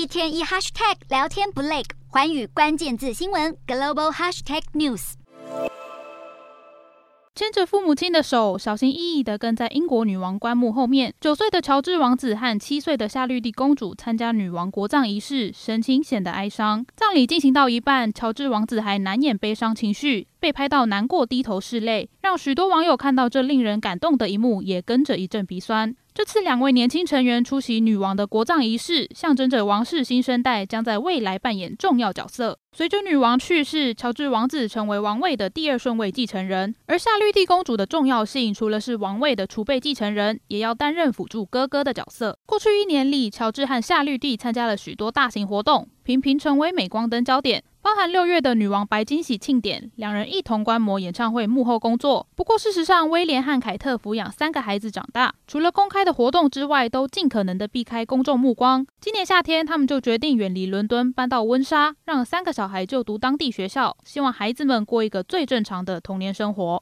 一天一 hashtag 聊天不累，寰宇关键字新闻 global hashtag news。牵着父母亲的手，小心翼翼地跟在英国女王棺木后面。九岁的乔治王子和七岁的夏绿蒂公主参加女王国葬仪式，神情显得哀伤。葬礼进行到一半，乔治王子还难掩悲伤情绪，被拍到难过低头拭泪，让许多网友看到这令人感动的一幕，也跟着一阵鼻酸。这次两位年轻成员出席女王的国葬仪式，象征着王室新生代将在未来扮演重要角色。随着女王去世，乔治王子成为王位的第二顺位继承人，而夏绿蒂公主的重要性，除了是王位的储备继承人，也要担任辅助哥哥的角色。过去一年里，乔治和夏绿蒂参加了许多大型活动，频频成为镁光灯焦点。包含六月的女王白金喜庆典，两人一同观摩演唱会幕后工作。不过，事实上，威廉和凯特抚养三个孩子长大，除了公开的活动之外，都尽可能的避开公众目光。今年夏天，他们就决定远离伦敦，搬到温莎，让三个小孩就读当地学校，希望孩子们过一个最正常的童年生活。